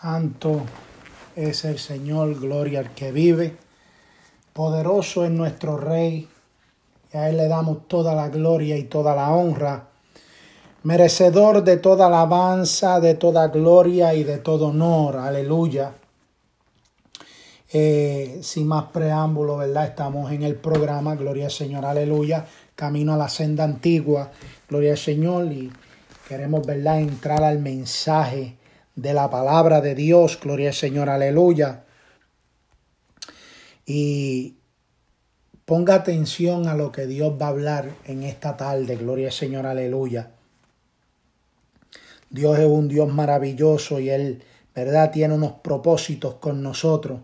Santo es el Señor, gloria al que vive. Poderoso es nuestro Rey. Y a Él le damos toda la gloria y toda la honra. Merecedor de toda alabanza, de toda gloria y de todo honor. Aleluya. Eh, sin más preámbulo, ¿verdad? Estamos en el programa, Gloria al Señor, aleluya, camino a la senda antigua, Gloria al Señor, y queremos, ¿verdad?, entrar al mensaje de la palabra de Dios, gloria al Señor, aleluya. Y ponga atención a lo que Dios va a hablar en esta tarde, gloria al Señor, aleluya. Dios es un Dios maravilloso y Él, ¿verdad?, tiene unos propósitos con nosotros.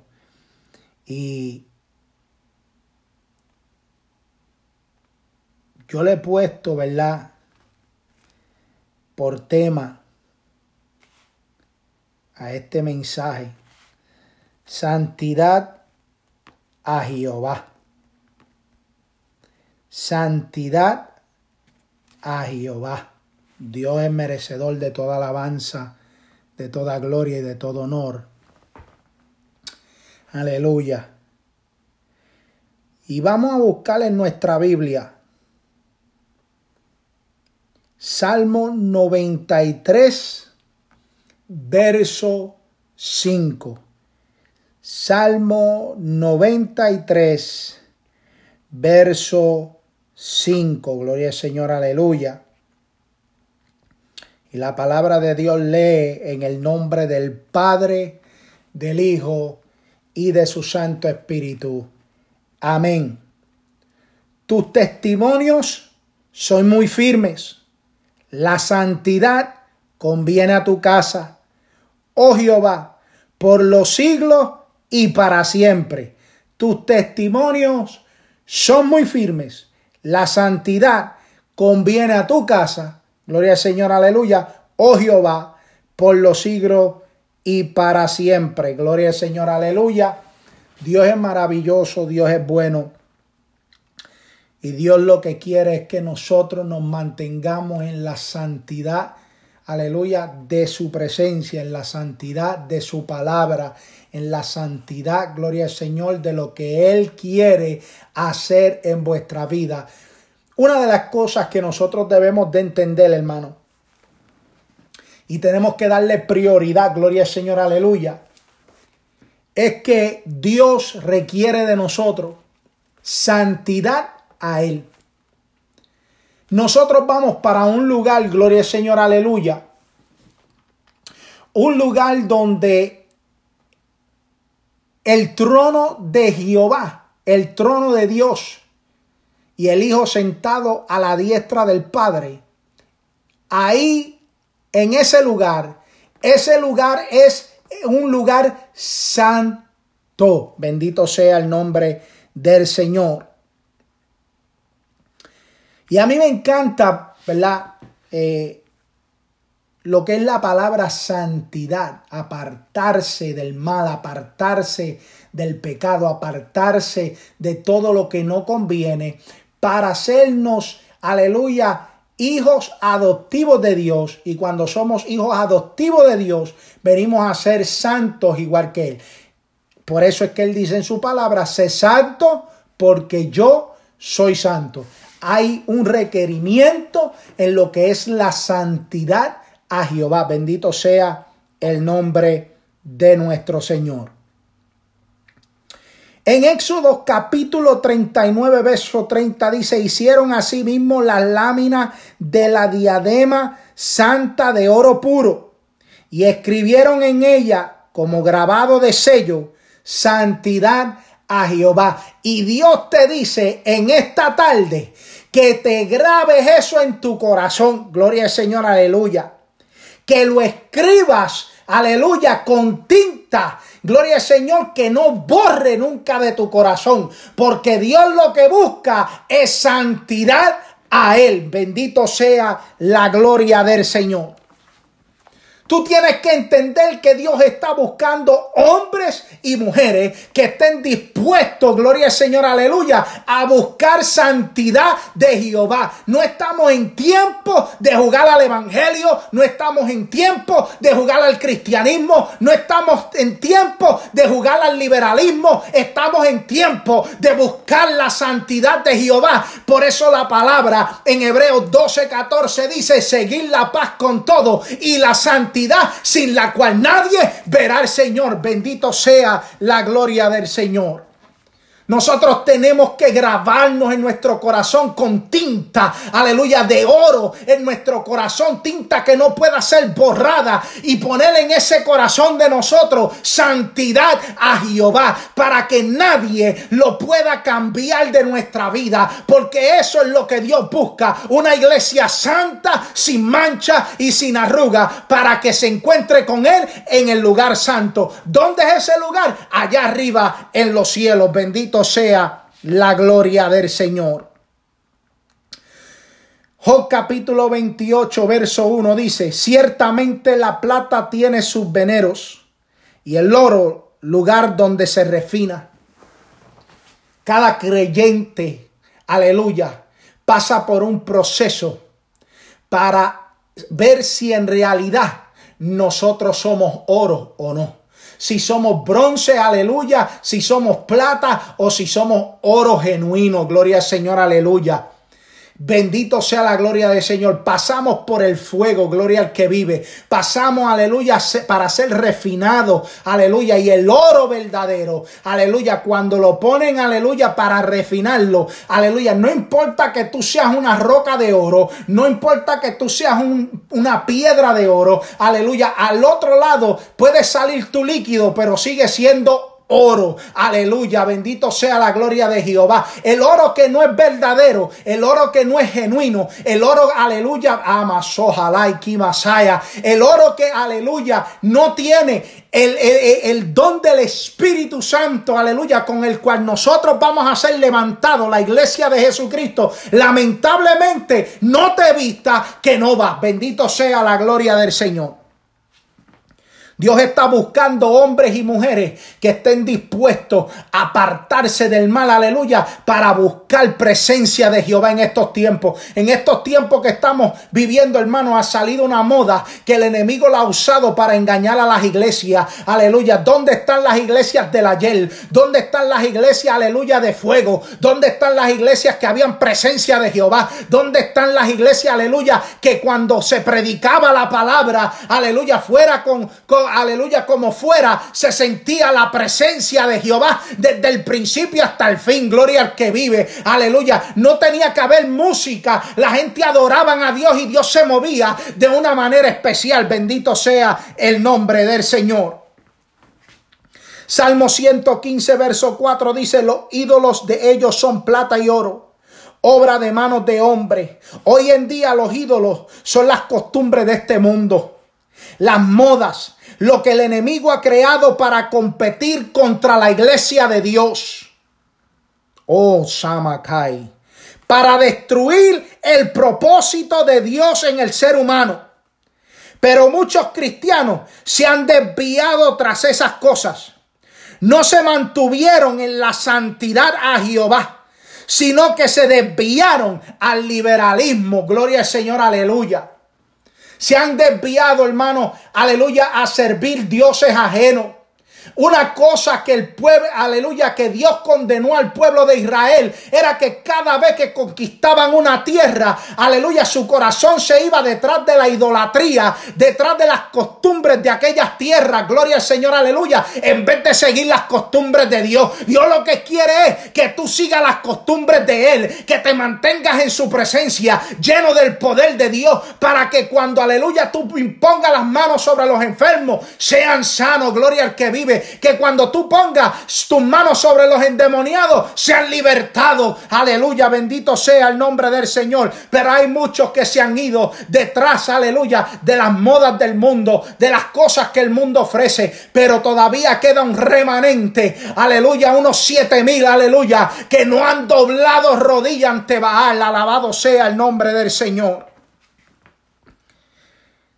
Y yo le he puesto, ¿verdad?, por tema a este mensaje. Santidad a Jehová. Santidad a Jehová. Dios es merecedor de toda alabanza, de toda gloria y de todo honor. Aleluya. Y vamos a buscar en nuestra Biblia. Salmo 93 verso 5. Salmo 93, verso 5. Gloria al Señor, aleluya. Y la palabra de Dios lee en el nombre del Padre, del Hijo y de su Santo Espíritu. Amén. Tus testimonios son muy firmes. La santidad conviene a tu casa, oh Jehová, por los siglos y para siempre. Tus testimonios son muy firmes. La santidad conviene a tu casa. Gloria al Señor, aleluya. Oh Jehová, por los siglos y para siempre. Gloria al Señor, aleluya. Dios es maravilloso, Dios es bueno. Y Dios lo que quiere es que nosotros nos mantengamos en la santidad aleluya, de su presencia, en la santidad de su palabra, en la santidad, gloria al Señor, de lo que Él quiere hacer en vuestra vida. Una de las cosas que nosotros debemos de entender, hermano, y tenemos que darle prioridad, gloria al Señor, aleluya, es que Dios requiere de nosotros santidad a Él. Nosotros vamos para un lugar, gloria al Señor, aleluya. Un lugar donde el trono de Jehová, el trono de Dios y el Hijo sentado a la diestra del Padre. Ahí, en ese lugar, ese lugar es un lugar santo. Bendito sea el nombre del Señor. Y a mí me encanta, ¿verdad? Eh, lo que es la palabra santidad, apartarse del mal, apartarse del pecado, apartarse de todo lo que no conviene, para hacernos, aleluya, hijos adoptivos de Dios. Y cuando somos hijos adoptivos de Dios, venimos a ser santos igual que Él. Por eso es que Él dice en su palabra, sé santo porque yo soy santo hay un requerimiento en lo que es la santidad a Jehová. Bendito sea el nombre de nuestro Señor. En Éxodo capítulo 39, verso 30 dice, hicieron asimismo las láminas de la diadema santa de oro puro y escribieron en ella como grabado de sello, santidad a Jehová. Y Dios te dice en esta tarde que te grabes eso en tu corazón. Gloria al Señor, aleluya. Que lo escribas, aleluya, con tinta. Gloria al Señor, que no borre nunca de tu corazón. Porque Dios lo que busca es santidad a Él. Bendito sea la gloria del Señor. Tú tienes que entender que Dios está buscando hombres y mujeres que estén dispuestos, gloria al Señor, aleluya, a buscar santidad de Jehová. No estamos en tiempo de jugar al Evangelio, no estamos en tiempo de jugar al cristianismo, no estamos en tiempo de jugar al liberalismo, estamos en tiempo de buscar la santidad de Jehová. Por eso la palabra en Hebreos 12, 14 dice, seguir la paz con todo y la santidad sin la cual nadie verá al Señor. Bendito sea la gloria del Señor. Nosotros tenemos que grabarnos en nuestro corazón con tinta, aleluya, de oro en nuestro corazón, tinta que no pueda ser borrada y poner en ese corazón de nosotros santidad a Jehová para que nadie lo pueda cambiar de nuestra vida, porque eso es lo que Dios busca, una iglesia santa, sin mancha y sin arruga, para que se encuentre con Él en el lugar santo. ¿Dónde es ese lugar? Allá arriba en los cielos, bendito sea la gloria del Señor. Job capítulo 28, verso 1 dice, ciertamente la plata tiene sus veneros y el oro lugar donde se refina. Cada creyente, aleluya, pasa por un proceso para ver si en realidad nosotros somos oro o no si somos bronce, aleluya, si somos plata o si somos oro genuino, gloria al Señor, aleluya. Bendito sea la gloria del Señor. Pasamos por el fuego, gloria al que vive. Pasamos, aleluya, para ser refinado, aleluya. Y el oro verdadero, aleluya, cuando lo ponen, aleluya, para refinarlo, aleluya. No importa que tú seas una roca de oro, no importa que tú seas una piedra de oro, aleluya. Al otro lado puede salir tu líquido, pero sigue siendo oro. Aleluya, bendito sea la gloria de Jehová. El oro que no es verdadero, el oro que no es genuino, el oro, aleluya, y masaya. El oro que, aleluya, no tiene el, el, don del Espíritu Santo, aleluya, con el cual nosotros vamos a ser levantados, la iglesia de Jesucristo. Lamentablemente, no te vista que no va. Bendito sea la gloria del Señor. Dios está buscando hombres y mujeres que estén dispuestos a apartarse del mal, aleluya, para buscar presencia de Jehová en estos tiempos. En estos tiempos que estamos viviendo, hermano, ha salido una moda que el enemigo la ha usado para engañar a las iglesias, aleluya. ¿Dónde están las iglesias del ayer? ¿Dónde están las iglesias, aleluya, de fuego? ¿Dónde están las iglesias que habían presencia de Jehová? ¿Dónde están las iglesias, aleluya, que cuando se predicaba la palabra, aleluya, fuera con, con aleluya, como fuera, se sentía la presencia de Jehová desde el principio hasta el fin. Gloria al que vive, aleluya. No tenía que haber música, la gente adoraban a Dios y Dios se movía de una manera especial. Bendito sea el nombre del Señor. Salmo 115, verso 4 dice, los ídolos de ellos son plata y oro obra de manos de hombre. Hoy en día los ídolos son las costumbres de este mundo, las modas, lo que el enemigo ha creado para competir contra la iglesia de Dios. Oh, Samakai. Para destruir el propósito de Dios en el ser humano. Pero muchos cristianos se han desviado tras esas cosas. No se mantuvieron en la santidad a Jehová, sino que se desviaron al liberalismo. Gloria al Señor, aleluya. Se han desviado, hermano, aleluya, a servir dioses ajenos. Una cosa que el pueblo, aleluya, que Dios condenó al pueblo de Israel era que cada vez que conquistaban una tierra, aleluya, su corazón se iba detrás de la idolatría, detrás de las costumbres de aquellas tierras, gloria al Señor, aleluya, en vez de seguir las costumbres de Dios. Dios lo que quiere es que tú sigas las costumbres de Él, que te mantengas en su presencia, lleno del poder de Dios, para que cuando, aleluya, tú impongas las manos sobre los enfermos, sean sanos, gloria al que vive que cuando tú pongas tus manos sobre los endemoniados, sean libertados. Aleluya, bendito sea el nombre del Señor. Pero hay muchos que se han ido detrás, aleluya, de las modas del mundo, de las cosas que el mundo ofrece. Pero todavía queda un remanente, aleluya, unos siete mil, aleluya, que no han doblado rodilla ante Baal. Alabado sea el nombre del Señor.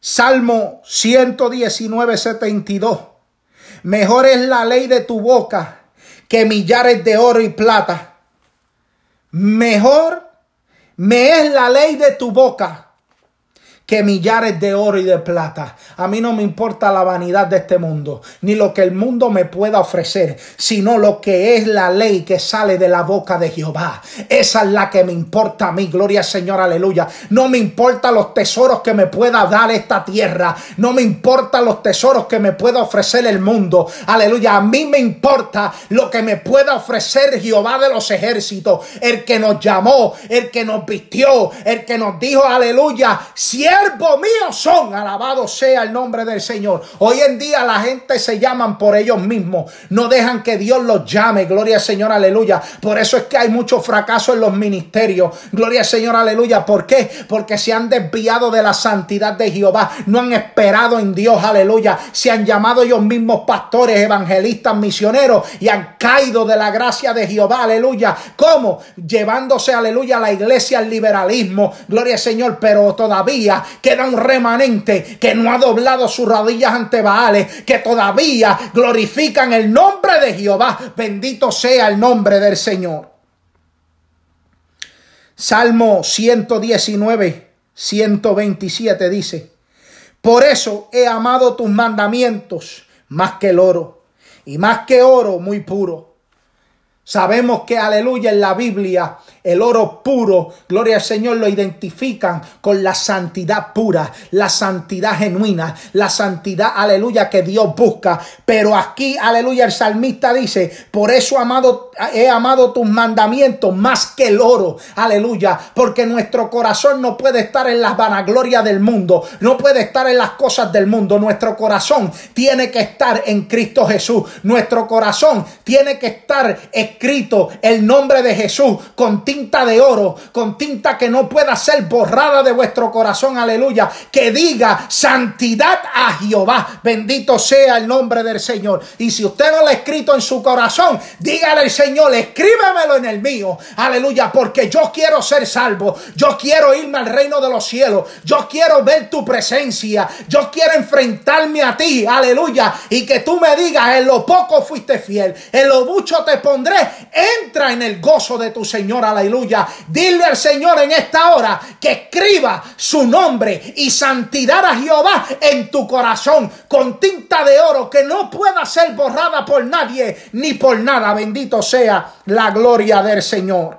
Salmo 119, 72. Mejor es la ley de tu boca que millares de oro y plata. Mejor me es la ley de tu boca que millares de oro y de plata. A mí no me importa la vanidad de este mundo, ni lo que el mundo me pueda ofrecer, sino lo que es la ley que sale de la boca de Jehová. Esa es la que me importa a mí, gloria al Señor, aleluya. No me importa los tesoros que me pueda dar esta tierra, no me importa los tesoros que me pueda ofrecer el mundo, aleluya. A mí me importa lo que me pueda ofrecer Jehová de los ejércitos, el que nos llamó, el que nos vistió, el que nos dijo, aleluya, siervos míos son. Alabado sea el nombre del Señor. Hoy en día la gente se llaman por ellos mismos. No dejan que Dios los llame. Gloria al Señor, aleluya. Por eso es que hay mucho fracaso en los ministerios. Gloria al Señor, aleluya. ¿Por qué? Porque se han desviado de la santidad de Jehová. No han esperado en Dios, aleluya. Se han llamado ellos mismos pastores, evangelistas, misioneros y han caído de la gracia de Jehová, aleluya. ¿Cómo? Llevándose, aleluya, a la iglesia al liberalismo. Gloria al Señor, pero todavía queda un remanente que no ha doblado sus rodillas ante Baales, que todavía glorifican el nombre de Jehová. Bendito sea el nombre del Señor. Salmo 119, 127 dice, por eso he amado tus mandamientos más que el oro, y más que oro muy puro. Sabemos que, aleluya, en la Biblia el oro puro, gloria al Señor, lo identifican con la santidad pura, la santidad genuina, la santidad, aleluya, que Dios busca. Pero aquí, aleluya, el salmista dice, por eso amado, he amado tus mandamientos más que el oro, aleluya, porque nuestro corazón no puede estar en las vanaglorias del mundo, no puede estar en las cosas del mundo, nuestro corazón tiene que estar en Cristo Jesús, nuestro corazón tiene que estar escrito el nombre de Jesús contigo tinta de oro, con tinta que no pueda ser borrada de vuestro corazón, aleluya, que diga santidad a Jehová, bendito sea el nombre del Señor. Y si usted no lo ha escrito en su corazón, dígale al Señor, escríbemelo en el mío, aleluya, porque yo quiero ser salvo, yo quiero irme al reino de los cielos, yo quiero ver tu presencia, yo quiero enfrentarme a ti, aleluya, y que tú me digas, en lo poco fuiste fiel, en lo mucho te pondré, entra en el gozo de tu Señor, aleluya aleluya. Dile al Señor en esta hora que escriba su nombre y santidad a Jehová en tu corazón con tinta de oro que no pueda ser borrada por nadie ni por nada. Bendito sea la gloria del Señor.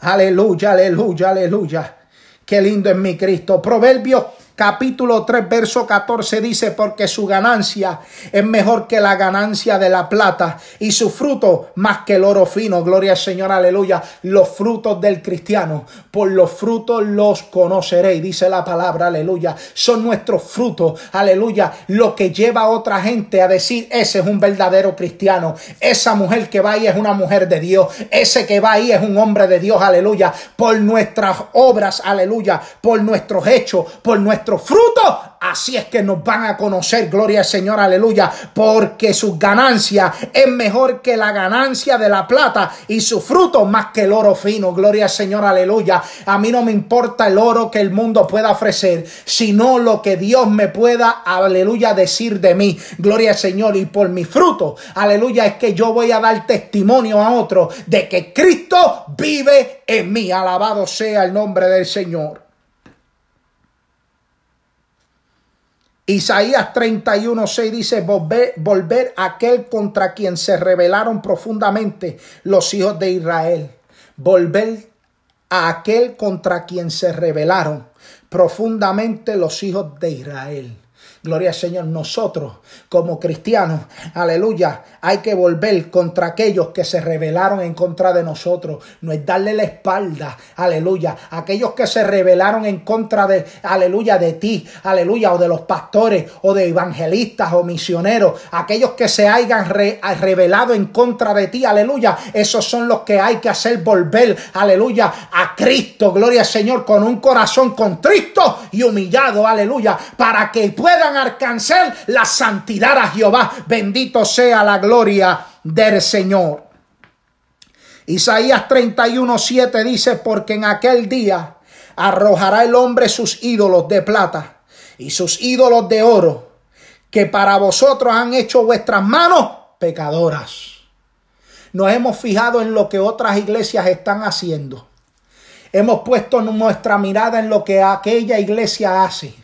Aleluya, aleluya, aleluya. Qué lindo es mi Cristo. Proverbios capítulo 3, verso 14 dice, porque su ganancia es mejor que la ganancia de la plata y su fruto más que el oro fino. Gloria al Señor, aleluya. Los frutos del cristiano, por los frutos los conoceréis, dice la palabra, aleluya. Son nuestros frutos, aleluya, lo que lleva a otra gente a decir, ese es un verdadero cristiano. Esa mujer que va ahí es una mujer de Dios. Ese que va ahí es un hombre de Dios, aleluya. Por nuestras obras, aleluya. Por nuestros hechos, por nuestros fruto, así es que nos van a conocer, gloria al Señor, aleluya, porque su ganancia es mejor que la ganancia de la plata y su fruto más que el oro fino, gloria al Señor, aleluya. A mí no me importa el oro que el mundo pueda ofrecer, sino lo que Dios me pueda, aleluya, decir de mí, gloria al Señor, y por mi fruto, aleluya, es que yo voy a dar testimonio a otro de que Cristo vive en mí, alabado sea el nombre del Señor. Isaías 31:6 dice, volver, volver aquel contra quien se rebelaron profundamente los hijos de Israel. Volver a aquel contra quien se rebelaron profundamente los hijos de Israel. Gloria al Señor, nosotros como cristianos, aleluya, hay que volver contra aquellos que se rebelaron en contra de nosotros. No es darle la espalda, aleluya, aquellos que se rebelaron en contra de, aleluya, de ti, aleluya, o de los pastores, o de evangelistas, o misioneros, aquellos que se hayan rebelado en contra de ti, aleluya, esos son los que hay que hacer volver, aleluya, a Cristo, gloria al Señor, con un corazón contristo y humillado, aleluya, para que puedan la santidad a Jehová. Bendito sea la gloria del Señor. Isaías 31, 7 dice, porque en aquel día arrojará el hombre sus ídolos de plata y sus ídolos de oro, que para vosotros han hecho vuestras manos pecadoras. Nos hemos fijado en lo que otras iglesias están haciendo. Hemos puesto nuestra mirada en lo que aquella iglesia hace.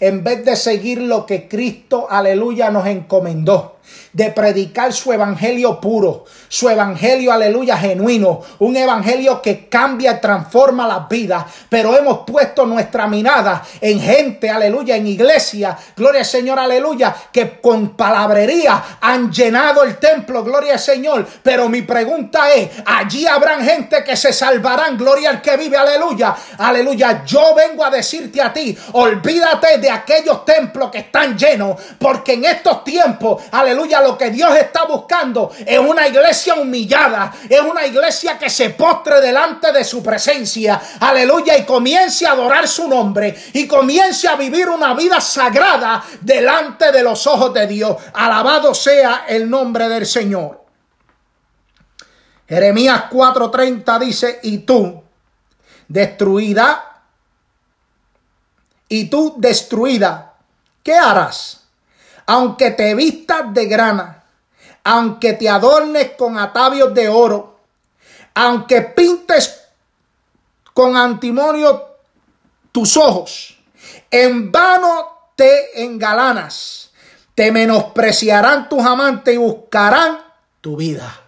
En vez de seguir lo que Cristo, aleluya, nos encomendó de predicar su evangelio puro, su evangelio, aleluya, genuino, un evangelio que cambia y transforma las vidas, pero hemos puesto nuestra mirada en gente, aleluya, en iglesia, gloria al Señor, aleluya, que con palabrería han llenado el templo, gloria al Señor, pero mi pregunta es, allí habrán gente que se salvarán, gloria al que vive, aleluya, aleluya, yo vengo a decirte a ti, olvídate de aquellos templos que están llenos, porque en estos tiempos, aleluya, lo que Dios está buscando es una iglesia humillada, es una iglesia que se postre delante de su presencia, aleluya, y comience a adorar su nombre y comience a vivir una vida sagrada delante de los ojos de Dios. Alabado sea el nombre del Señor. Jeremías 4:30 dice, y tú, destruida, y tú destruida, ¿qué harás? Aunque te vistas de grana, aunque te adornes con atavios de oro, aunque pintes con antimonio tus ojos, en vano te engalanas, te menospreciarán tus amantes y buscarán tu vida.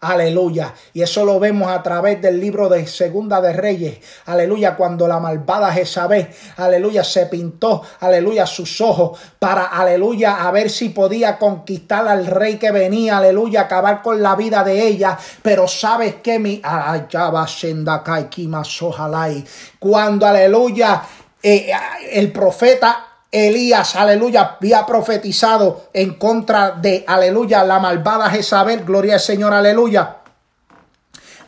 Aleluya. Y eso lo vemos a través del libro de Segunda de Reyes. Aleluya. Cuando la malvada Jezabel, aleluya, se pintó, aleluya, sus ojos para, aleluya, a ver si podía conquistar al rey que venía, aleluya, acabar con la vida de ella. Pero sabes que mi, cuando, aleluya, eh, el profeta Elías, aleluya, había profetizado en contra de, aleluya, la malvada Jezabel, gloria al Señor, aleluya.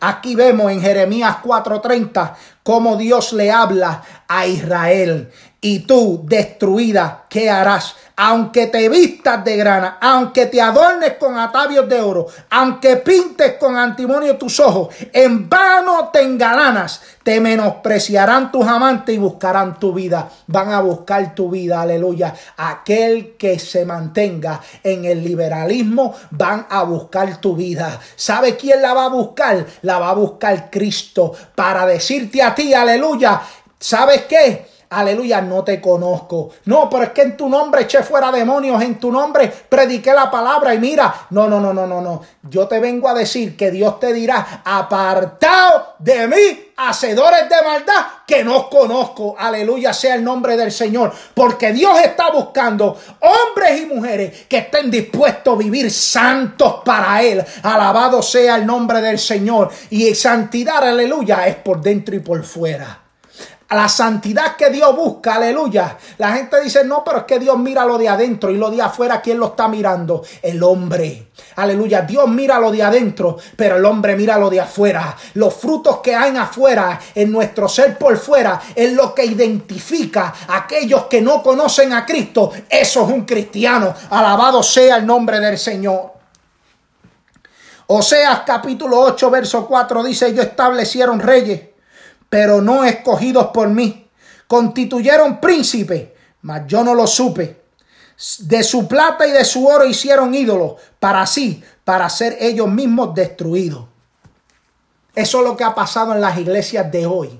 Aquí vemos en Jeremías 4:30 cómo Dios le habla a Israel. Y tú, destruida, ¿qué harás? aunque te vistas de grana, aunque te adornes con atavios de oro, aunque pintes con antimonio tus ojos, en vano te engalanas, te menospreciarán tus amantes y buscarán tu vida. Van a buscar tu vida, aleluya. Aquel que se mantenga en el liberalismo, van a buscar tu vida. ¿Sabe quién la va a buscar? La va a buscar Cristo para decirte a ti, aleluya. ¿Sabes qué? Aleluya, no te conozco. No, pero es que en tu nombre eché fuera demonios, en tu nombre prediqué la palabra y mira, no, no, no, no, no, no. Yo te vengo a decir que Dios te dirá, apartado de mí, hacedores de maldad, que no conozco. Aleluya sea el nombre del Señor. Porque Dios está buscando hombres y mujeres que estén dispuestos a vivir santos para Él. Alabado sea el nombre del Señor. Y santidad, aleluya, es por dentro y por fuera la santidad que Dios busca, aleluya. La gente dice, no, pero es que Dios mira lo de adentro y lo de afuera, ¿quién lo está mirando? El hombre. Aleluya, Dios mira lo de adentro, pero el hombre mira lo de afuera. Los frutos que hay afuera, en nuestro ser por fuera, es lo que identifica a aquellos que no conocen a Cristo. Eso es un cristiano. Alabado sea el nombre del Señor. Oseas capítulo 8, verso 4 dice, ellos establecieron reyes pero no escogidos por mí. Constituyeron príncipe, mas yo no lo supe. De su plata y de su oro hicieron ídolos, para sí, para ser ellos mismos destruidos. Eso es lo que ha pasado en las iglesias de hoy.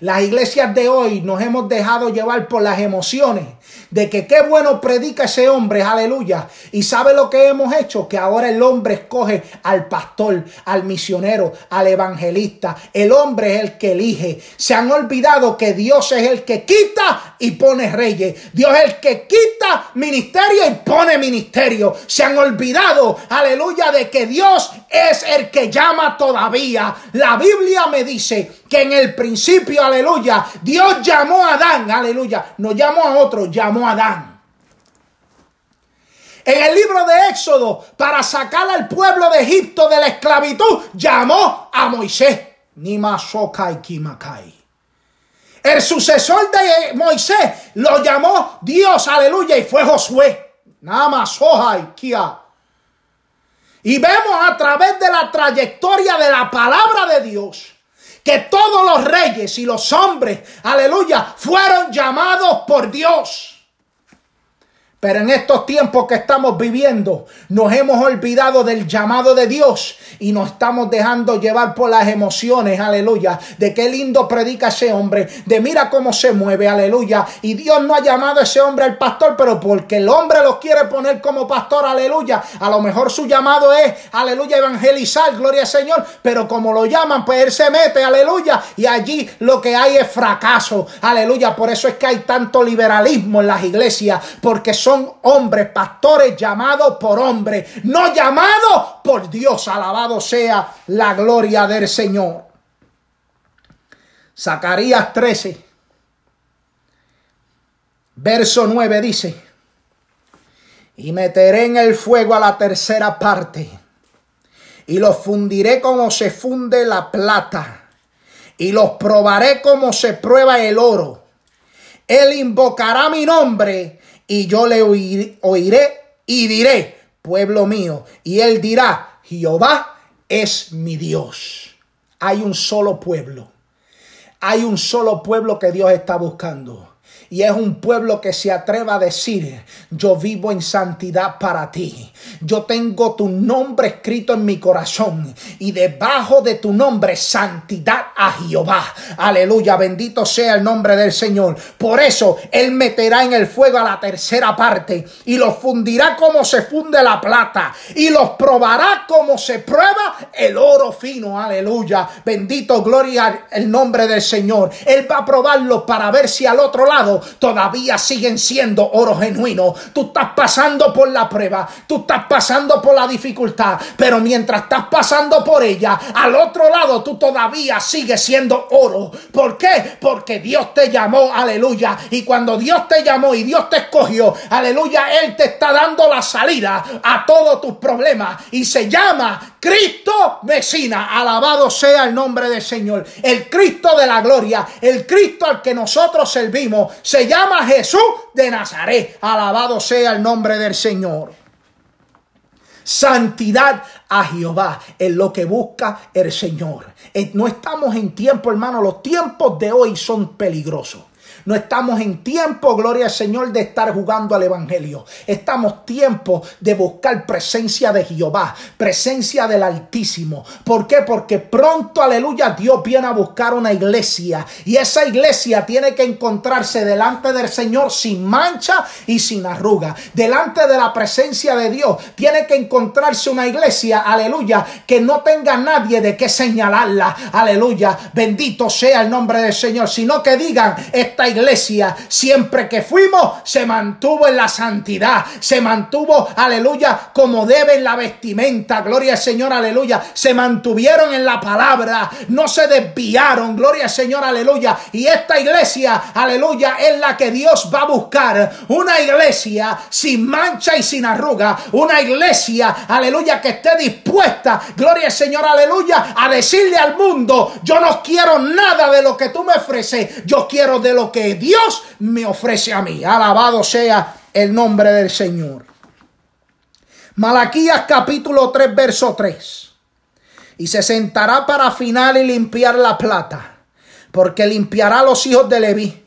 Las iglesias de hoy nos hemos dejado llevar por las emociones de que qué bueno predica ese hombre, aleluya. Y sabe lo que hemos hecho, que ahora el hombre escoge al pastor, al misionero, al evangelista. El hombre es el que elige. Se han olvidado que Dios es el que quita y pone reyes. Dios es el que quita ministerio y pone ministerio. Se han olvidado, aleluya, de que Dios es el que llama todavía. La Biblia me dice que en el principio, aleluya, Dios llamó a Adán, aleluya, no llamó a otro, llamó a Adán. En el libro de Éxodo, para sacar al pueblo de Egipto de la esclavitud, llamó a Moisés. Ni Kimakai. El sucesor de Moisés lo llamó Dios, aleluya, y fue Josué. Más, Kia. Y vemos a través de la trayectoria de la palabra de Dios que todos los reyes y los hombres, aleluya, fueron llamados por Dios. Pero en estos tiempos que estamos viviendo, nos hemos olvidado del llamado de Dios y nos estamos dejando llevar por las emociones, aleluya, de qué lindo predica ese hombre, de mira cómo se mueve, aleluya. Y Dios no ha llamado a ese hombre al pastor, pero porque el hombre lo quiere poner como pastor, aleluya. A lo mejor su llamado es, aleluya, evangelizar, gloria al Señor, pero como lo llaman, pues él se mete, aleluya, y allí lo que hay es fracaso, aleluya. Por eso es que hay tanto liberalismo en las iglesias, porque son hombres, pastores llamados por hombres, no llamados por Dios. Alabado sea la gloria del Señor. Zacarías 13, verso 9 dice, y meteré en el fuego a la tercera parte, y los fundiré como se funde la plata, y los probaré como se prueba el oro. Él invocará mi nombre y yo le oiré, y diré, pueblo mío, y él dirá, Jehová es mi Dios. Hay un solo pueblo. Hay un solo pueblo que Dios está buscando. Y es un pueblo que se atreva a decir, yo vivo en santidad para ti. Yo tengo tu nombre escrito en mi corazón y debajo de tu nombre santidad a Jehová. Aleluya, bendito sea el nombre del Señor. Por eso Él meterá en el fuego a la tercera parte y los fundirá como se funde la plata y los probará como se prueba el oro fino. Aleluya, bendito gloria el nombre del Señor. Él va a probarlo para ver si al otro lado todavía siguen siendo oro genuino. Tú estás pasando por la prueba, tú estás pasando por la dificultad, pero mientras estás pasando por ella, al otro lado tú todavía sigues siendo oro. ¿Por qué? Porque Dios te llamó, aleluya. Y cuando Dios te llamó y Dios te escogió, aleluya, Él te está dando la salida a todos tus problemas. Y se llama Cristo vecina. Alabado sea el nombre del Señor. El Cristo de la gloria, el Cristo al que nosotros servimos se llama Jesús de Nazaret. Alabado sea el nombre del Señor. Santidad a Jehová es lo que busca el Señor. Eh, no estamos en tiempo, hermano. Los tiempos de hoy son peligrosos. No estamos en tiempo, gloria al Señor, de estar jugando al Evangelio. Estamos tiempo de buscar presencia de Jehová, presencia del Altísimo. ¿Por qué? Porque pronto, aleluya, Dios viene a buscar una iglesia. Y esa iglesia tiene que encontrarse delante del Señor sin mancha y sin arruga. Delante de la presencia de Dios tiene que encontrarse una iglesia, aleluya, que no tenga nadie de qué señalarla. Aleluya, bendito sea el nombre del Señor. Sino que digan, esta iglesia iglesia, siempre que fuimos, se mantuvo en la santidad, se mantuvo, aleluya, como debe en la vestimenta, gloria al Señor, aleluya, se mantuvieron en la palabra, no se desviaron, gloria al Señor, aleluya. Y esta iglesia, aleluya, es la que Dios va a buscar, una iglesia sin mancha y sin arruga, una iglesia, aleluya, que esté dispuesta, gloria al Señor, aleluya, a decirle al mundo, yo no quiero nada de lo que tú me ofreces, yo quiero de lo que Dios me ofrece a mí. Alabado sea el nombre del Señor. Malaquías capítulo 3, verso 3. Y se sentará para afinar y limpiar la plata, porque limpiará a los hijos de Leví,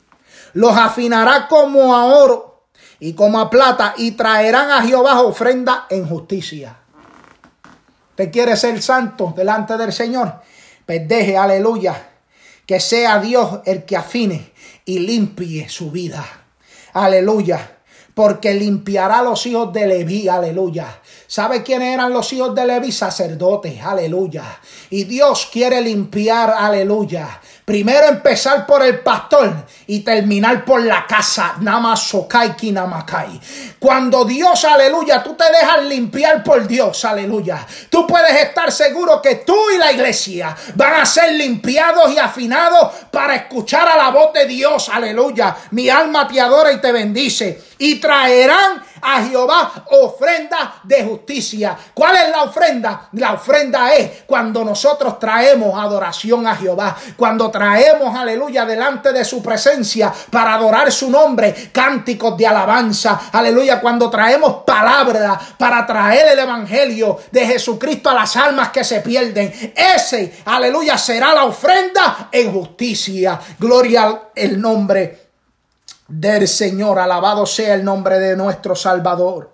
los afinará como a oro y como a plata, y traerán a Jehová ofrenda en justicia. ¿Usted quiere ser santo delante del Señor? Pues deje, aleluya, que sea Dios el que afine y limpie su vida. Aleluya. Porque limpiará los hijos de Leví, aleluya. ¿Sabe quiénes eran los hijos de Leví? Sacerdotes, aleluya. Y Dios quiere limpiar, aleluya. Primero empezar por el pastor y terminar por la casa. Namasokai Kinamakai. Cuando Dios, aleluya, tú te dejas limpiar por Dios, aleluya. Tú puedes estar seguro que tú y la iglesia van a ser limpiados y afinados para escuchar a la voz de Dios, aleluya. Mi alma te adora y te bendice. Y traerán a Jehová ofrenda de justicia. ¿Cuál es la ofrenda? La ofrenda es cuando nosotros traemos adoración a Jehová, cuando traemos, aleluya, delante de su presencia para adorar su nombre, cánticos de alabanza, aleluya, cuando traemos palabra para traer el evangelio de Jesucristo a las almas que se pierden. Ese, aleluya, será la ofrenda en justicia. Gloria al nombre del Señor. Alabado sea el nombre de nuestro Salvador.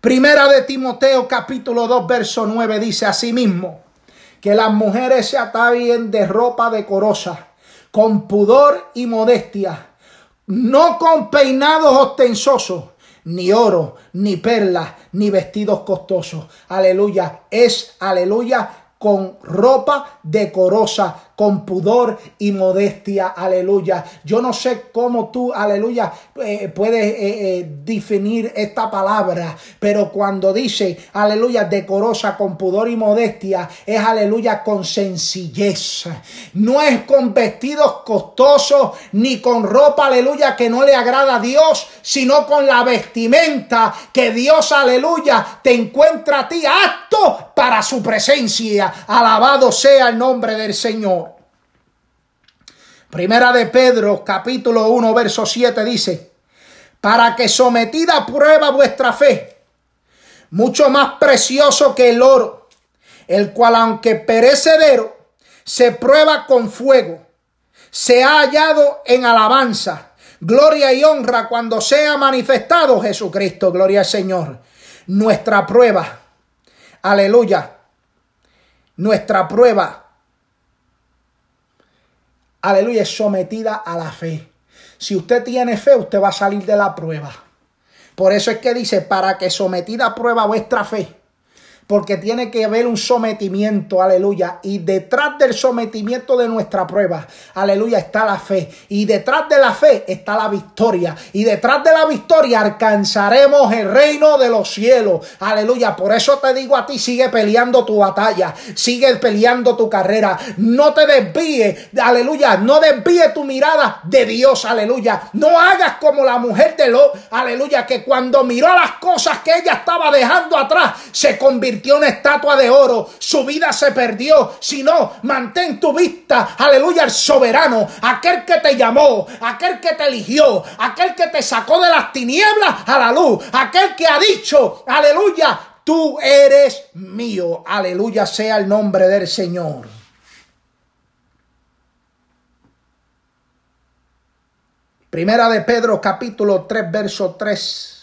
Primera de Timoteo capítulo 2 verso 9 dice así mismo que las mujeres se atavíen de ropa decorosa, con pudor y modestia, no con peinados ostensosos, ni oro, ni perlas, ni vestidos costosos. Aleluya. Es, aleluya, con ropa decorosa, con pudor y modestia, aleluya. Yo no sé cómo tú, aleluya, eh, puedes eh, eh, definir esta palabra, pero cuando dice, aleluya, decorosa, con pudor y modestia, es, aleluya, con sencillez. No es con vestidos costosos, ni con ropa, aleluya, que no le agrada a Dios, sino con la vestimenta que Dios, aleluya, te encuentra a ti apto para su presencia. Alabado sea el nombre del Señor. Primera de Pedro, capítulo 1, verso 7 dice, para que sometida a prueba vuestra fe, mucho más precioso que el oro, el cual aunque perecedero, se prueba con fuego, se ha hallado en alabanza, gloria y honra cuando sea manifestado Jesucristo, gloria al Señor. Nuestra prueba, aleluya, nuestra prueba aleluya, es sometida a la fe. Si usted tiene fe, usted va a salir de la prueba. Por eso es que dice, para que sometida a prueba vuestra fe porque tiene que haber un sometimiento, aleluya. Y detrás del sometimiento de nuestra prueba, aleluya, está la fe. Y detrás de la fe está la victoria. Y detrás de la victoria alcanzaremos el reino de los cielos, aleluya. Por eso te digo a ti, sigue peleando tu batalla, sigue peleando tu carrera. No te desvíe, aleluya, no desvíe tu mirada de Dios, aleluya. No hagas como la mujer de Lo, aleluya, que cuando miró las cosas que ella estaba dejando atrás, se convirtió una estatua de oro, su vida se perdió. Si no, mantén tu vista, aleluya, al soberano, aquel que te llamó, aquel que te eligió, aquel que te sacó de las tinieblas a la luz, aquel que ha dicho, aleluya, tú eres mío, aleluya sea el nombre del Señor. Primera de Pedro capítulo 3 verso 3.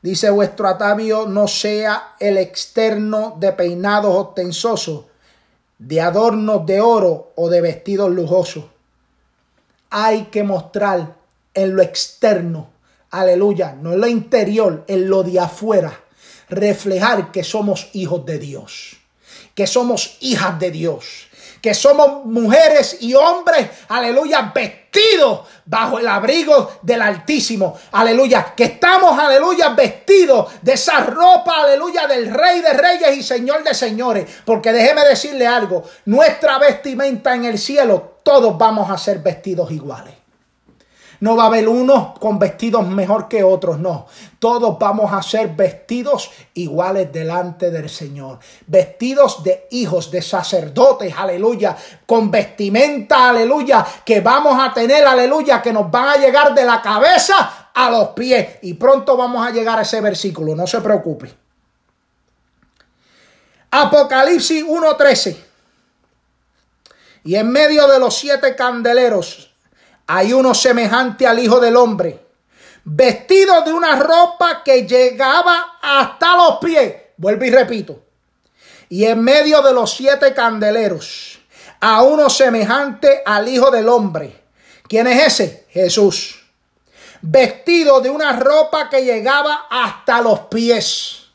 Dice vuestro atavio no sea el externo de peinados ostensosos, de adornos de oro o de vestidos lujosos. Hay que mostrar en lo externo, aleluya, no en lo interior, en lo de afuera, reflejar que somos hijos de Dios, que somos hijas de Dios que somos mujeres y hombres, aleluya, vestidos bajo el abrigo del Altísimo, aleluya, que estamos, aleluya, vestidos de esa ropa, aleluya, del Rey de Reyes y Señor de Señores, porque déjeme decirle algo, nuestra vestimenta en el cielo, todos vamos a ser vestidos iguales. No va a haber unos con vestidos mejor que otros, no. Todos vamos a ser vestidos iguales delante del Señor. Vestidos de hijos, de sacerdotes, aleluya. Con vestimenta, aleluya, que vamos a tener, aleluya, que nos van a llegar de la cabeza a los pies. Y pronto vamos a llegar a ese versículo, no se preocupe. Apocalipsis 1.13. Y en medio de los siete candeleros hay uno semejante al Hijo del Hombre, vestido de una ropa que llegaba hasta los pies. Vuelvo y repito. Y en medio de los siete candeleros, a uno semejante al Hijo del Hombre. ¿Quién es ese? Jesús. Vestido de una ropa que llegaba hasta los pies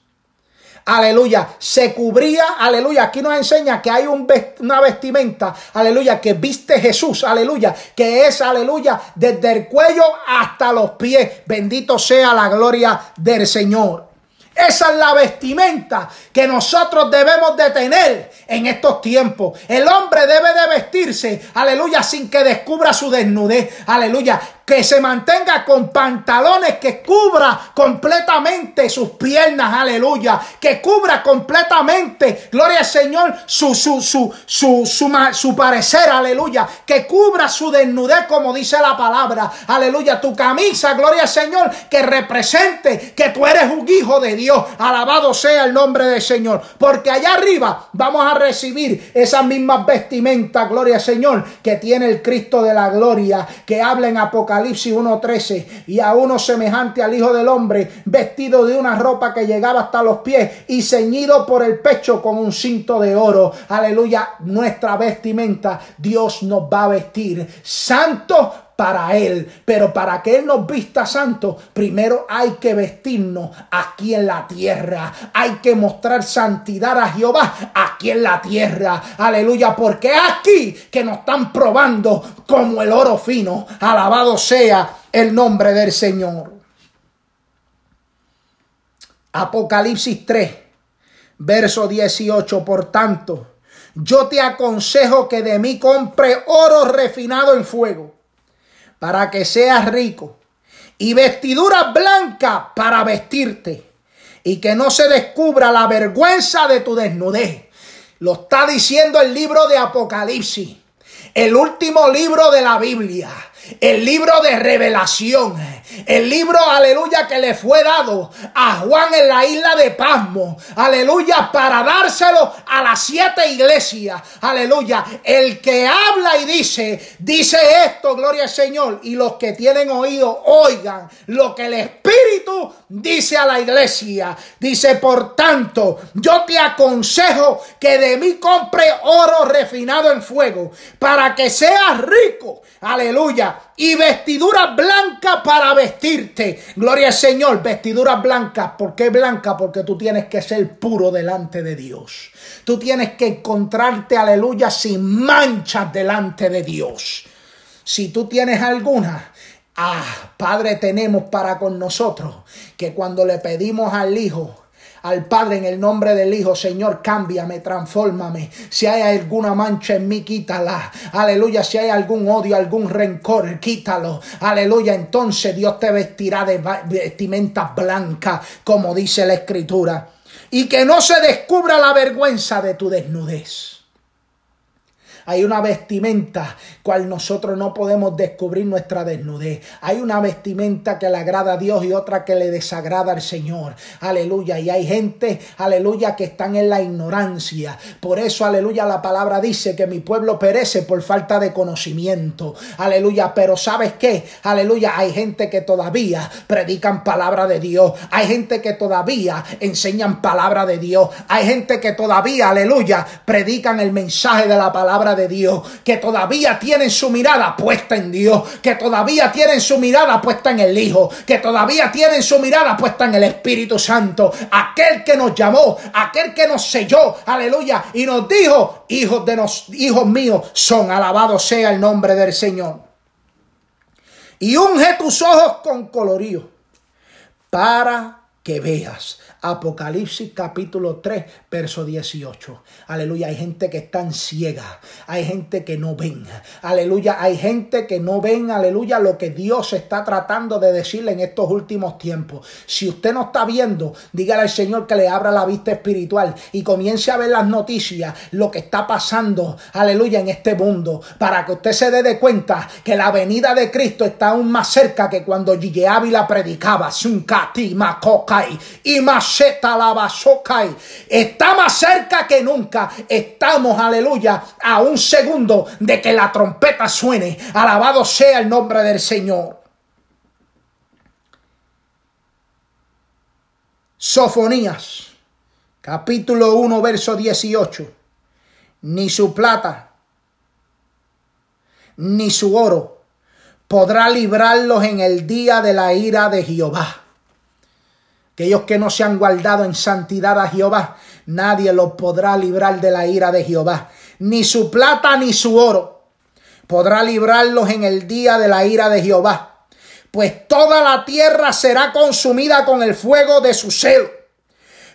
aleluya, se cubría, aleluya. Aquí nos enseña que hay un una vestimenta, aleluya, que viste Jesús, aleluya, que es, aleluya, desde el cuello hasta los pies. Bendito sea la gloria del Señor. Esa es la vestimenta que nosotros debemos de tener en estos tiempos. El hombre debe de vestirse, aleluya, sin que descubra su desnudez, aleluya. Que se mantenga con pantalones que cubra completamente sus piernas, aleluya, que cubra completamente, gloria al Señor, su, su, su, su, su, su parecer, aleluya, que cubra su desnudez como dice la palabra, aleluya, tu camisa, gloria al Señor, que represente que tú eres un hijo de Dios, alabado sea el nombre del Señor, porque allá arriba vamos a recibir esas mismas vestimentas, gloria al Señor, que tiene el Cristo de la gloria, que habla en Apocalipsis 1.13, y a uno semejante al Hijo del Hombre, vestido de una ropa que llegaba hasta los pies y ceñido por el pecho con un cinto de oro. Aleluya, nuestra vestimenta, Dios nos va a vestir santo para Él. Pero para que Él nos vista santo, primero hay que vestirnos aquí en la tierra. Hay que mostrar santidad a Jehová aquí en la tierra. Aleluya, porque aquí que nos están probando como el oro fino. Alabado sea el nombre del Señor. Apocalipsis 3, verso 18. Por tanto, yo te aconsejo que de mí compre oro refinado en fuego para que seas rico, y vestiduras blancas para vestirte, y que no se descubra la vergüenza de tu desnudez. Lo está diciendo el libro de Apocalipsis, el último libro de la Biblia el libro de revelación, el libro, aleluya, que le fue dado a Juan en la isla de Pasmo, aleluya, para dárselo a las siete iglesias, aleluya. El que habla y dice, dice esto, gloria al Señor, y los que tienen oído, oigan lo que el Espíritu dice a la iglesia. Dice, por tanto, yo te aconsejo que de mí compre oro refinado en fuego, para que seas rico, aleluya y vestiduras blancas para vestirte. Gloria al Señor, vestiduras blancas. ¿Por qué blanca? Porque tú tienes que ser puro delante de Dios. Tú tienes que encontrarte, aleluya, sin manchas delante de Dios. Si tú tienes alguna, ah, Padre tenemos para con nosotros que cuando le pedimos al Hijo, al Padre en el nombre del Hijo, Señor, cámbiame, transfórmame. Si hay alguna mancha en mí, quítala. Aleluya, si hay algún odio, algún rencor, quítalo. Aleluya, entonces Dios te vestirá de vestimenta blanca, como dice la Escritura. Y que no se descubra la vergüenza de tu desnudez. Hay una vestimenta cual nosotros no podemos descubrir nuestra desnudez. Hay una vestimenta que le agrada a Dios y otra que le desagrada al Señor. Aleluya. Y hay gente, aleluya, que están en la ignorancia. Por eso, aleluya, la palabra dice que mi pueblo perece por falta de conocimiento. Aleluya. Pero ¿sabes qué? Aleluya. Hay gente que todavía predican palabra de Dios. Hay gente que todavía enseñan palabra de Dios. Hay gente que todavía, aleluya, predican el mensaje de la palabra de Dios, que todavía tienen su mirada puesta en Dios, que todavía tienen su mirada puesta en el Hijo, que todavía tienen su mirada puesta en el Espíritu Santo, aquel que nos llamó, aquel que nos selló, aleluya, y nos dijo, hijos de nos, hijos míos son, alabado sea el nombre del Señor. Y unge tus ojos con colorío para que veas. Apocalipsis capítulo 3, verso 18. Aleluya, hay gente que están ciega, hay gente que no ven. Aleluya, hay gente que no ven, aleluya, lo que Dios está tratando de decirle en estos últimos tiempos. Si usted no está viendo, dígale al Señor que le abra la vista espiritual y comience a ver las noticias, lo que está pasando, aleluya, en este mundo, para que usted se dé de cuenta que la venida de Cristo está aún más cerca que cuando Gigi Ávila predicaba, y más Está más cerca que nunca. Estamos, aleluya, a un segundo de que la trompeta suene. Alabado sea el nombre del Señor. Sofonías, capítulo 1, verso 18. Ni su plata, ni su oro podrá librarlos en el día de la ira de Jehová Aquellos que no se han guardado en santidad a Jehová, nadie los podrá librar de la ira de Jehová. Ni su plata ni su oro podrá librarlos en el día de la ira de Jehová. Pues toda la tierra será consumida con el fuego de su celo.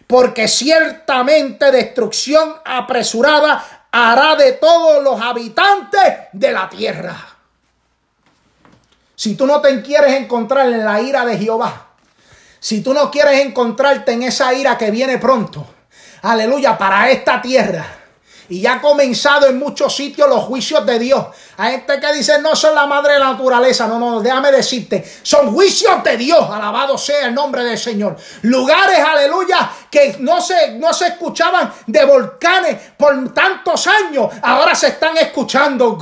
Porque ciertamente destrucción apresurada hará de todos los habitantes de la tierra. si tú no te quieres encontrar en la ira de Jehová, si tú no quieres encontrarte en esa ira que viene pronto, aleluya, para esta tierra, y ya ha comenzado en muchos sitios los juicios de Dios. Hay gente que dice, no son la madre de la naturaleza. No, no, déjame decirte, son juicios de Dios. Alabado sea el nombre del Señor. Lugares, aleluya, que no se, no se escuchaban de volcanes por tantos años. Ahora se están escuchando.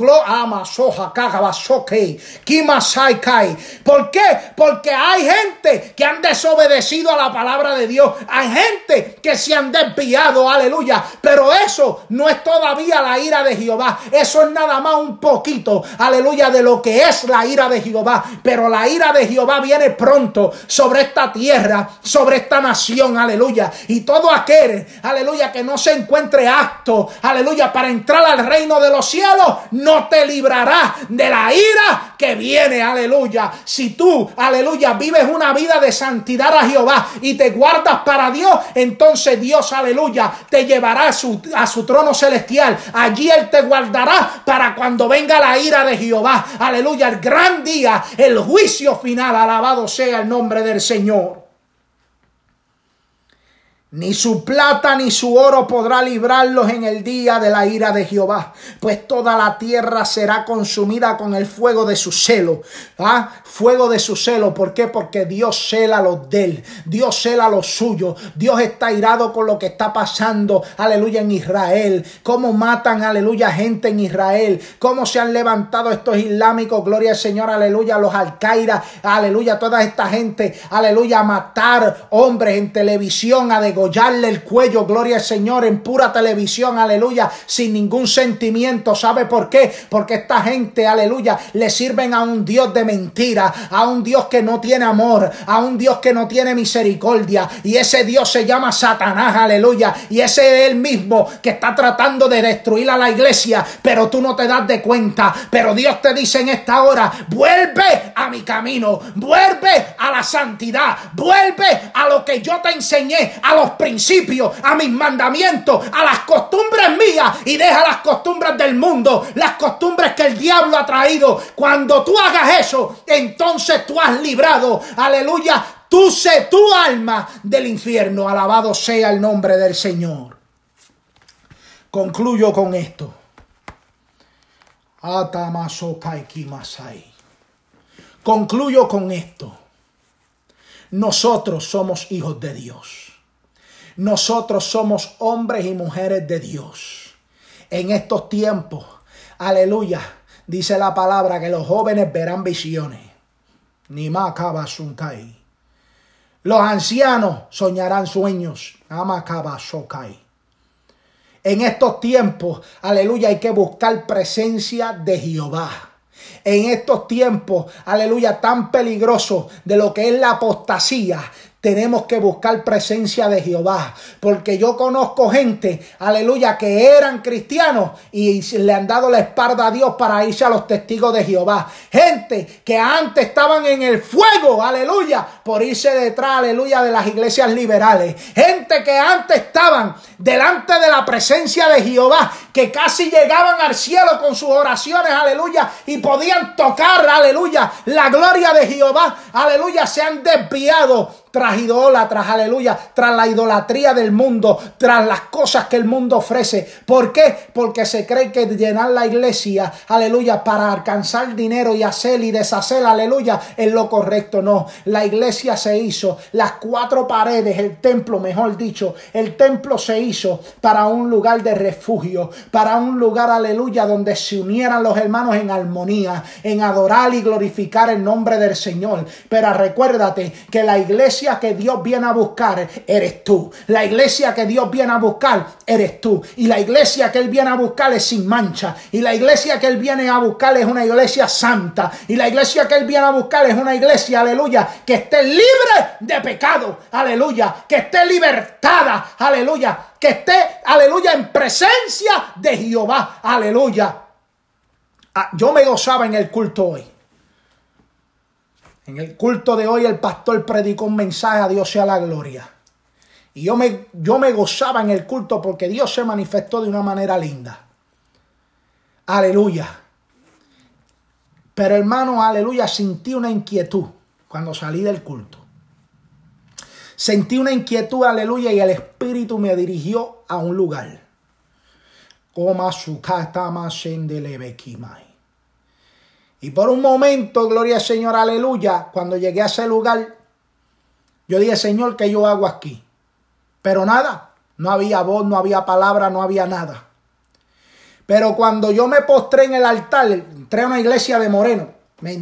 ¿Por qué? Porque hay gente que han desobedecido a la palabra de Dios. Hay gente que se han desviado. Aleluya. Pero eso no es todavía la ira de Jehová. Eso es nada más un poquito, aleluya, de lo que es la ira de Jehová. Pero la ira de Jehová viene pronto sobre esta tierra, sobre esta nación, aleluya. Y todo aquel, aleluya, que no se encuentre apto, aleluya, para entrar al reino de los cielos, no te librará de la ira que viene, aleluya. Si tú, aleluya, vives una vida de santidad a Jehová y te guardas para Dios, entonces Dios, aleluya, te llevará a su, a su trono. Allí Él te guardará para cuando venga la ira de Jehová. Aleluya, el gran día, el juicio final. Alabado sea el nombre del Señor. Ni su plata ni su oro podrá librarlos en el día de la ira de Jehová, pues toda la tierra será consumida con el fuego de su celo. ¿Ah? Fuego de su celo. ¿Por qué? Porque Dios cela los de él. Dios cela los suyos. Dios está irado con lo que está pasando, aleluya, en Israel. Cómo matan, aleluya, gente en Israel. Cómo se han levantado estos islámicos, gloria al Señor, aleluya, los alcaidas, aleluya, toda esta gente, aleluya, a matar hombres en televisión, a degollarle el cuello, gloria al Señor, en pura televisión, aleluya, sin ningún sentimiento. ¿Sabe por qué? Porque esta gente, aleluya, le sirven a un Dios de mentira, a un Dios que no tiene amor, a un Dios que no tiene misericordia. Y ese Dios se llama Satanás, aleluya. Y ese es el mismo que está tratando de destruir a la iglesia, pero tú no te das de cuenta. Pero Dios te dice en esta hora, vuelve a mi camino, vuelve a la santidad, vuelve a lo que yo te enseñé, a principios, a mis mandamientos, a las costumbres mías y deja las costumbres del mundo, las costumbres que el diablo ha traído. Cuando tú hagas eso, entonces tú has librado, aleluya, tú sé tu alma del infierno. Alabado sea el nombre del Señor. Concluyo con esto. Concluyo con esto. Nosotros somos hijos de Dios. Nosotros somos hombres y mujeres de Dios. En estos tiempos, aleluya, dice la palabra que los jóvenes verán visiones. Ni Los ancianos soñarán sueños. En estos tiempos, aleluya, hay que buscar presencia de Jehová en estos tiempos, aleluya, tan peligrosos de lo que es la apostasía, tenemos que buscar presencia de Jehová. Porque yo conozco gente, aleluya, que eran cristianos y le han dado la espalda a Dios para irse a los testigos de Jehová. Gente que antes estaban en el fuego, aleluya, por irse detrás, aleluya, de las iglesias liberales. Gente que antes estaban delante de la presencia de Jehová, que casi llegaban al cielo con sus oraciones, aleluya, y podían tocar, aleluya, la gloria de Jehová, aleluya, se han desviado tras idólatras, aleluya, tras la idolatría del mundo, tras las cosas que el mundo ofrece. ¿Por qué? Porque se cree que llenar la iglesia, aleluya, para alcanzar dinero y hacer y deshacer, aleluya, es lo correcto. No, la iglesia se hizo, las cuatro paredes, el templo, mejor dicho, el templo se hizo para un lugar de refugio, para un lugar, aleluya, donde se unieran los hermanos en armonía, en adorar y glorificar el nombre del Señor. Pero recuérdate que la iglesia que Dios viene a buscar eres tú. La iglesia que Dios viene a buscar eres tú. Y la iglesia que Él viene a buscar es sin mancha. Y la iglesia que Él viene a buscar es una iglesia santa. Y la iglesia que Él viene a buscar es una iglesia, aleluya, que esté libre de pecado. Aleluya. Que esté libertada. Aleluya. Que esté, aleluya, en presencia de Jehová. Aleluya. Ah, yo me gozaba en el culto hoy. En el culto de hoy el pastor predicó un mensaje a Dios sea la gloria. Y yo me, yo me gozaba en el culto porque Dios se manifestó de una manera linda. Aleluya. Pero hermano, aleluya, sentí una inquietud cuando salí del culto. Sentí una inquietud, aleluya, y el Espíritu me dirigió a un lugar. Y por un momento, gloria al Señor, aleluya, cuando llegué a ese lugar, yo dije, Señor, ¿qué yo hago aquí? Pero nada, no había voz, no había palabra, no había nada. Pero cuando yo me postré en el altar, entré a una iglesia de Moreno, me,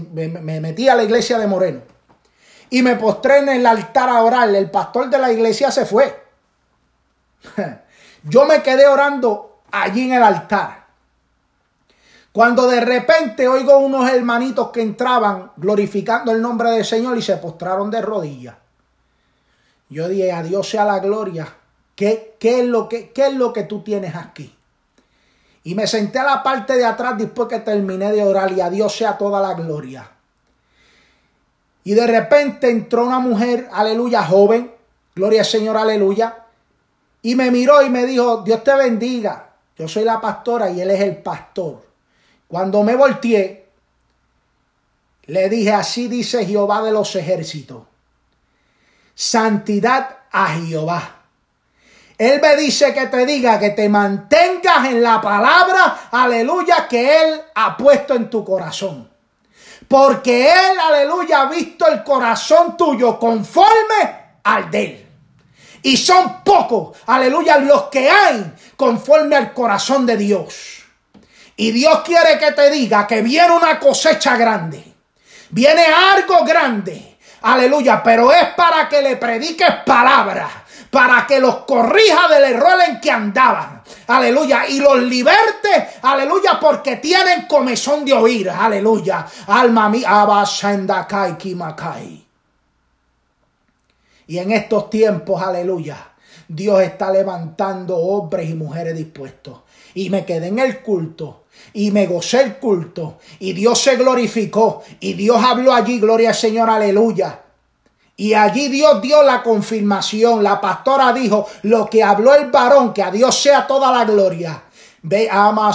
metí a la iglesia de Moreno y me postré en el altar a orar, el pastor de la iglesia se fue. Yo me quedé orando allí en el altar. Cuando de repente oigo unos hermanitos que entraban glorificando el nombre del Señor y se postraron de rodillas. Yo dije, a Dios sea la gloria. ¿Qué, qué, es lo que, ¿Qué es lo que tú tienes aquí? Y me senté a la parte de atrás después que terminé de orar y a Dios sea toda la gloria. Y de repente entró una mujer, aleluya, joven, gloria al Señor, aleluya, y me miró y me dijo, Dios te bendiga, yo soy la pastora y él es el pastor. Cuando me volteé, le dije, así dice Jehová de los ejércitos, santidad a Jehová. Él me dice que te diga que te mantengas en la palabra, aleluya, que Él ha puesto en tu corazón. Porque Él, aleluya, ha visto el corazón tuyo conforme al de Él. Y son pocos, aleluya, los que hay conforme al corazón de Dios. Y Dios quiere que te diga que viene una cosecha grande. Viene algo grande. Aleluya, pero es para que le prediques palabras para que los corrija del error en que andaban. Aleluya. Y los liberte. Aleluya. Porque tienen comezón de oír. Aleluya. Alma mía. Kimakai. Y en estos tiempos, aleluya. Dios está levantando hombres y mujeres dispuestos. Y me quedé en el culto y me gocé el culto y Dios se glorificó y Dios habló allí, gloria al Señor, aleluya. Y allí Dios dio la confirmación. La pastora dijo, lo que habló el varón, que a Dios sea toda la gloria. Ve ama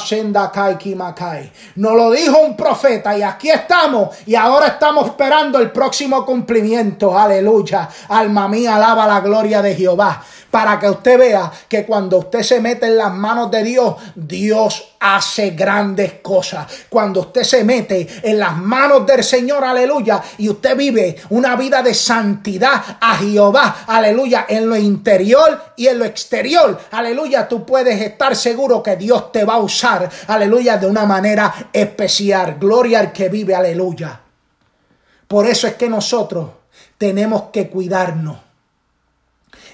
kai. Nos lo dijo un profeta y aquí estamos y ahora estamos esperando el próximo cumplimiento. Aleluya. Alma mía, alaba la gloria de Jehová para que usted vea que cuando usted se mete en las manos de Dios, Dios hace grandes cosas. Cuando usted se mete en las manos del Señor, aleluya, y usted vive una vida de santidad a Jehová, aleluya, en lo interior y en lo exterior, aleluya, tú puedes estar seguro que Dios te va a usar, aleluya, de una manera especial. Gloria al que vive, aleluya. Por eso es que nosotros tenemos que cuidarnos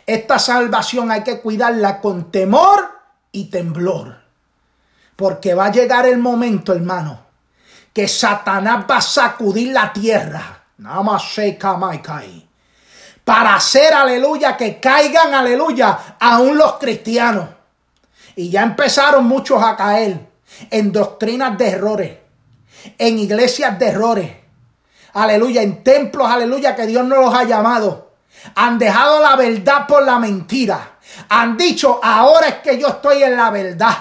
esta salvación hay que cuidarla con temor y temblor. Porque va a llegar el momento, hermano, que Satanás va a sacudir la tierra. Para hacer, aleluya, que caigan, aleluya, aún los cristianos. Y ya empezaron muchos a caer en doctrinas de errores, en iglesias de errores. Aleluya, en templos, aleluya, que Dios no los ha llamado han dejado la verdad por la mentira. Han dicho, ahora es que yo estoy en la verdad.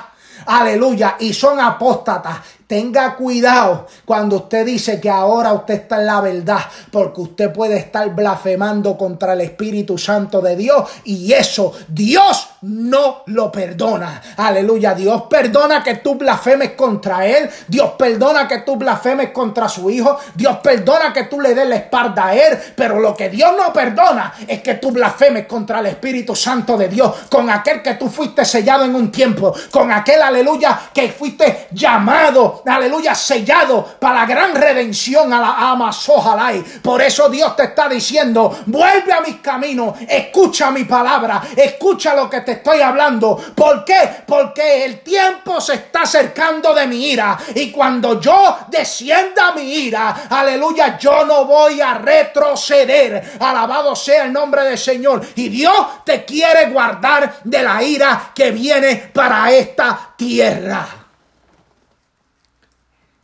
Aleluya. Y son apóstatas. Tenga cuidado cuando usted dice que ahora usted está en la verdad, porque usted puede estar blasfemando contra el Espíritu Santo de Dios y eso Dios no lo perdona. Aleluya, Dios perdona que tú blasfemes contra Él, Dios perdona que tú blasfemes contra su Hijo, Dios perdona que tú le des la espalda a Él, pero lo que Dios no perdona es que tú blasfemes contra el Espíritu Santo de Dios, con aquel que tú fuiste sellado en un tiempo, con aquel, aleluya, que fuiste llamado aleluya, sellado para la gran redención a la ama Sojalai. Por eso Dios te está diciendo, vuelve a mis caminos, escucha mi palabra, escucha lo que te estoy hablando. ¿Por qué? Porque el tiempo se está acercando de mi ira. Y cuando yo descienda mi ira, aleluya, yo no voy a retroceder. Alabado sea el nombre del Señor. Y Dios te quiere guardar de la ira que viene para esta tierra.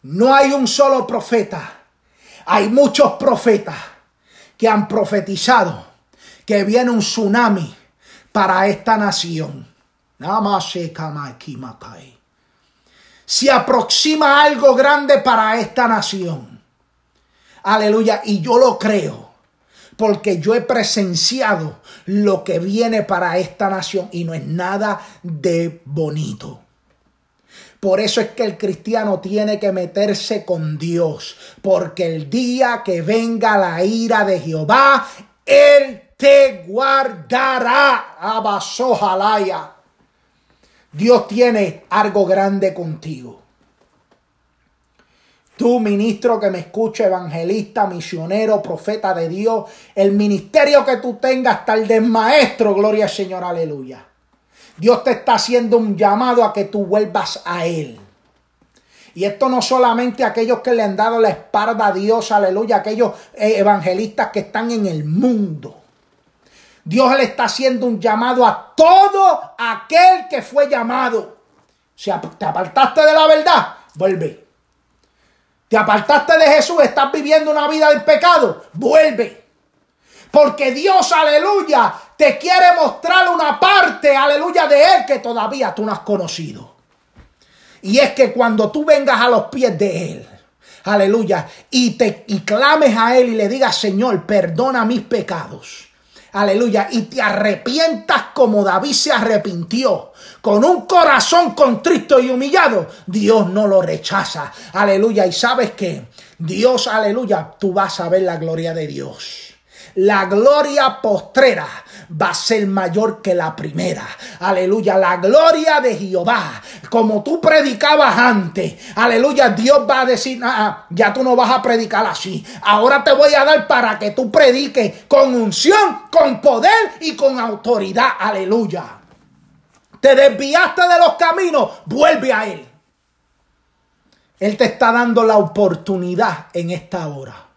No hay un solo profeta. Hay muchos profetas que han profetizado que viene un tsunami para esta nación. Se aproxima algo grande para esta nación. Aleluya. Y yo lo creo. Porque yo he presenciado lo que viene para esta nación y no es nada de bonito. Por eso es que el cristiano tiene que meterse con Dios, porque el día que venga la ira de Jehová, Él te guardará. Abasojalaya. Dios tiene algo grande contigo. Tú, ministro que me escucha, evangelista, misionero, profeta de Dios, el ministerio que tú tengas, tal de maestro, gloria al Señor, aleluya. Dios te está haciendo un llamado a que tú vuelvas a Él. Y esto no solamente aquellos que le han dado la espalda a Dios, aleluya, aquellos eh, evangelistas que están en el mundo. Dios le está haciendo un llamado a todo aquel que fue llamado. Si te apartaste de la verdad, vuelve. Te apartaste de Jesús, estás viviendo una vida del pecado, vuelve. Porque Dios, aleluya, te quiere mostrar una parte, aleluya, de Él que todavía tú no has conocido. Y es que cuando tú vengas a los pies de Él, aleluya, y te y clames a Él y le digas, Señor, perdona mis pecados. Aleluya. Y te arrepientas como David se arrepintió. Con un corazón contrito y humillado. Dios no lo rechaza. Aleluya. Y sabes que Dios, aleluya, tú vas a ver la gloria de Dios la gloria postrera va a ser mayor que la primera. Aleluya, la gloria de Jehová. Como tú predicabas antes, aleluya, Dios va a decir, ah, ah, ya tú no vas a predicar así. Ahora te voy a dar para que tú prediques con unción, con poder y con autoridad. Aleluya. Te desviaste de los caminos, vuelve a Él. Él te está dando la oportunidad en esta hora.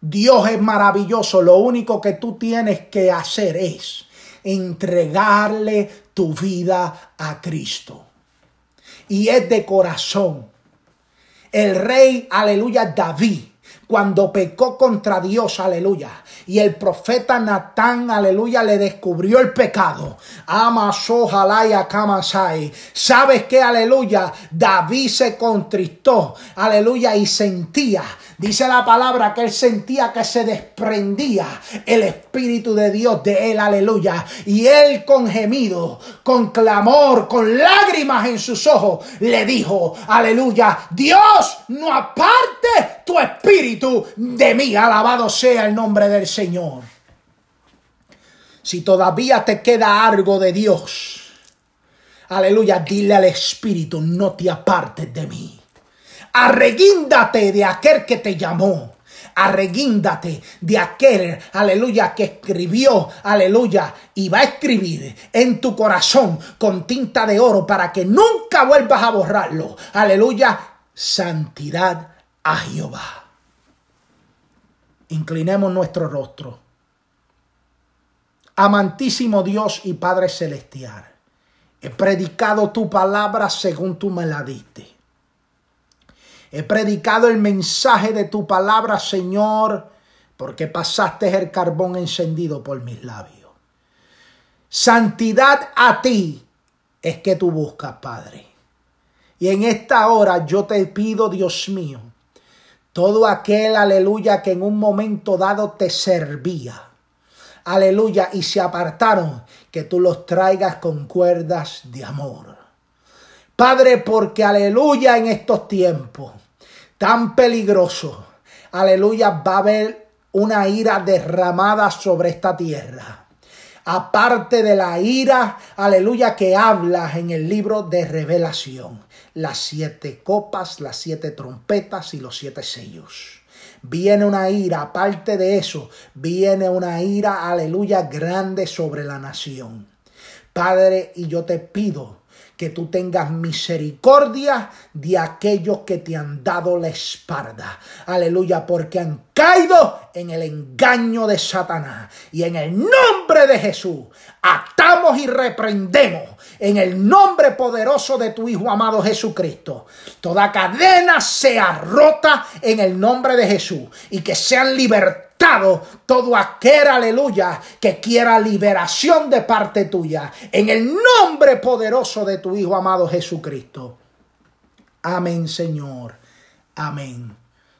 Dios es maravilloso. Lo único que tú tienes que hacer es entregarle tu vida a Cristo. Y es de corazón. El rey, aleluya, David, cuando pecó contra Dios, aleluya. Y el profeta Natán, aleluya, le descubrió el pecado. Amasó, jalaya, kamasai. ¿Sabes qué, aleluya? David se contristó, aleluya, y sentía Dice la palabra que él sentía que se desprendía el Espíritu de Dios de él, aleluya. Y él con gemido, con clamor, con lágrimas en sus ojos, le dijo, aleluya, Dios no aparte tu Espíritu de mí, alabado sea el nombre del Señor. Si todavía te queda algo de Dios, aleluya, dile al Espíritu, no te apartes de mí. Arreguíndate de aquel que te llamó. Arreguíndate de aquel, aleluya, que escribió, aleluya, y va a escribir en tu corazón con tinta de oro para que nunca vuelvas a borrarlo. Aleluya, santidad a Jehová. Inclinemos nuestro rostro. Amantísimo Dios y Padre Celestial, he predicado tu palabra según tú me la diste. He predicado el mensaje de tu palabra, Señor, porque pasaste el carbón encendido por mis labios. Santidad a ti es que tú buscas, Padre. Y en esta hora yo te pido, Dios mío, todo aquel, aleluya, que en un momento dado te servía. Aleluya, y se apartaron, que tú los traigas con cuerdas de amor. Padre, porque aleluya en estos tiempos tan peligroso, aleluya, va a haber una ira derramada sobre esta tierra. Aparte de la ira, aleluya, que habla en el libro de revelación. Las siete copas, las siete trompetas y los siete sellos. Viene una ira, aparte de eso, viene una ira, aleluya, grande sobre la nación. Padre, y yo te pido que tú tengas misericordia de aquellos que te han dado la espalda. Aleluya, porque han caído en el engaño de Satanás. Y en el nombre de Jesús, atamos y reprendemos en el nombre poderoso de tu Hijo amado Jesucristo. Toda cadena sea rota en el nombre de Jesús y que sean libertados todo aquel, aleluya, que quiera liberación de parte tuya. En el nombre poderoso de tu Hijo amado Jesucristo. Amén, Señor. Amén.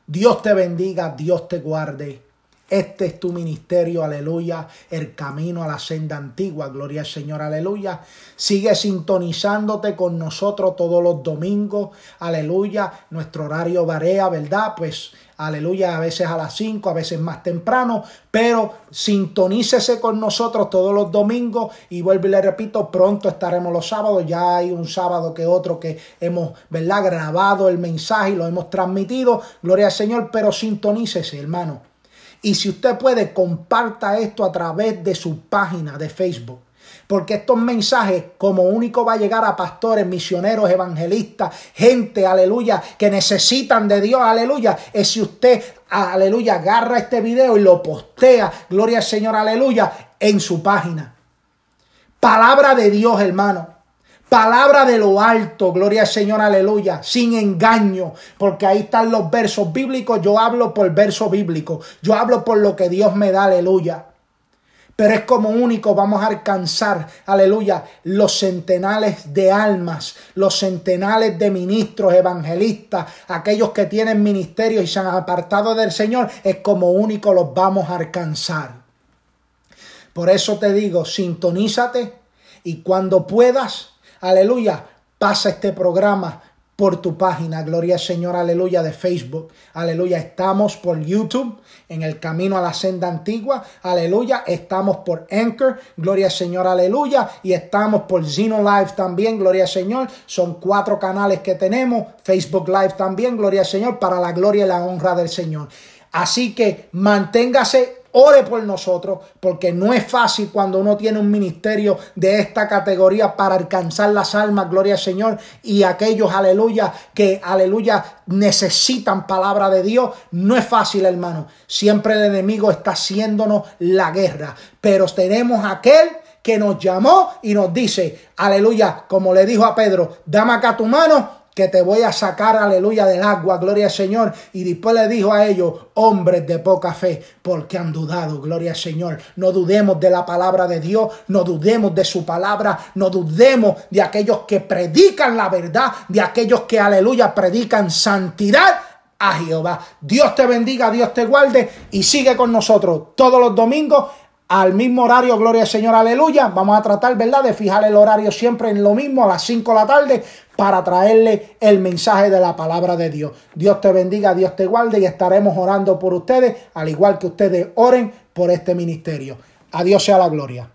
Dios te bendiga, Dios te guarde. Este es tu ministerio, aleluya, el camino a la senda antigua, gloria al Señor, aleluya. Sigue sintonizándote con nosotros todos los domingos, aleluya. Nuestro horario varía, ¿verdad? Pues, aleluya, a veces a las 5, a veces más temprano, pero sintonícese con nosotros todos los domingos y vuelvo y le repito, pronto estaremos los sábados, ya hay un sábado que otro que hemos, ¿verdad? Grabado el mensaje y lo hemos transmitido, gloria al Señor, pero sintonícese, hermano y si usted puede, comparta esto a través de su página de Facebook. Porque estos mensajes como único va a llegar a pastores, misioneros, evangelistas, gente, aleluya, que necesitan de Dios, aleluya. Es si usted, aleluya, agarra este video y lo postea, gloria al Señor, aleluya, en su página. Palabra de Dios, hermano. Palabra de lo alto, gloria al Señor, aleluya, sin engaño, porque ahí están los versos bíblicos, yo hablo por verso bíblico, yo hablo por lo que Dios me da, aleluya. Pero es como único vamos a alcanzar, aleluya, los centenales de almas, los centenales de ministros, evangelistas, aquellos que tienen ministerio y se han apartado del Señor, es como único los vamos a alcanzar. Por eso te digo, sintonízate y cuando puedas, Aleluya. Pasa este programa por tu página, Gloria al Señor, aleluya, de Facebook. Aleluya, estamos por YouTube, en el camino a la senda antigua. Aleluya, estamos por Anchor, Gloria al Señor, aleluya. Y estamos por Zeno Live también, Gloria al Señor. Son cuatro canales que tenemos. Facebook Live también, Gloria al Señor, para la gloria y la honra del Señor. Así que manténgase Ore por nosotros, porque no es fácil cuando uno tiene un ministerio de esta categoría para alcanzar las almas, gloria al Señor, y aquellos, aleluya, que, aleluya, necesitan palabra de Dios. No es fácil, hermano. Siempre el enemigo está haciéndonos la guerra, pero tenemos aquel que nos llamó y nos dice, aleluya, como le dijo a Pedro, dame acá tu mano que te voy a sacar, aleluya, del agua, gloria al Señor. Y después le dijo a ellos, hombres de poca fe, porque han dudado, gloria al Señor. No dudemos de la palabra de Dios, no dudemos de su palabra, no dudemos de aquellos que predican la verdad, de aquellos que, aleluya, predican santidad a Jehová. Dios te bendiga, Dios te guarde y sigue con nosotros todos los domingos al mismo horario, gloria al Señor, aleluya. Vamos a tratar, ¿verdad?, de fijar el horario siempre en lo mismo, a las 5 de la tarde, para traerle el mensaje de la palabra de Dios. Dios te bendiga, Dios te guarde y estaremos orando por ustedes, al igual que ustedes oren por este ministerio. A Dios sea la gloria.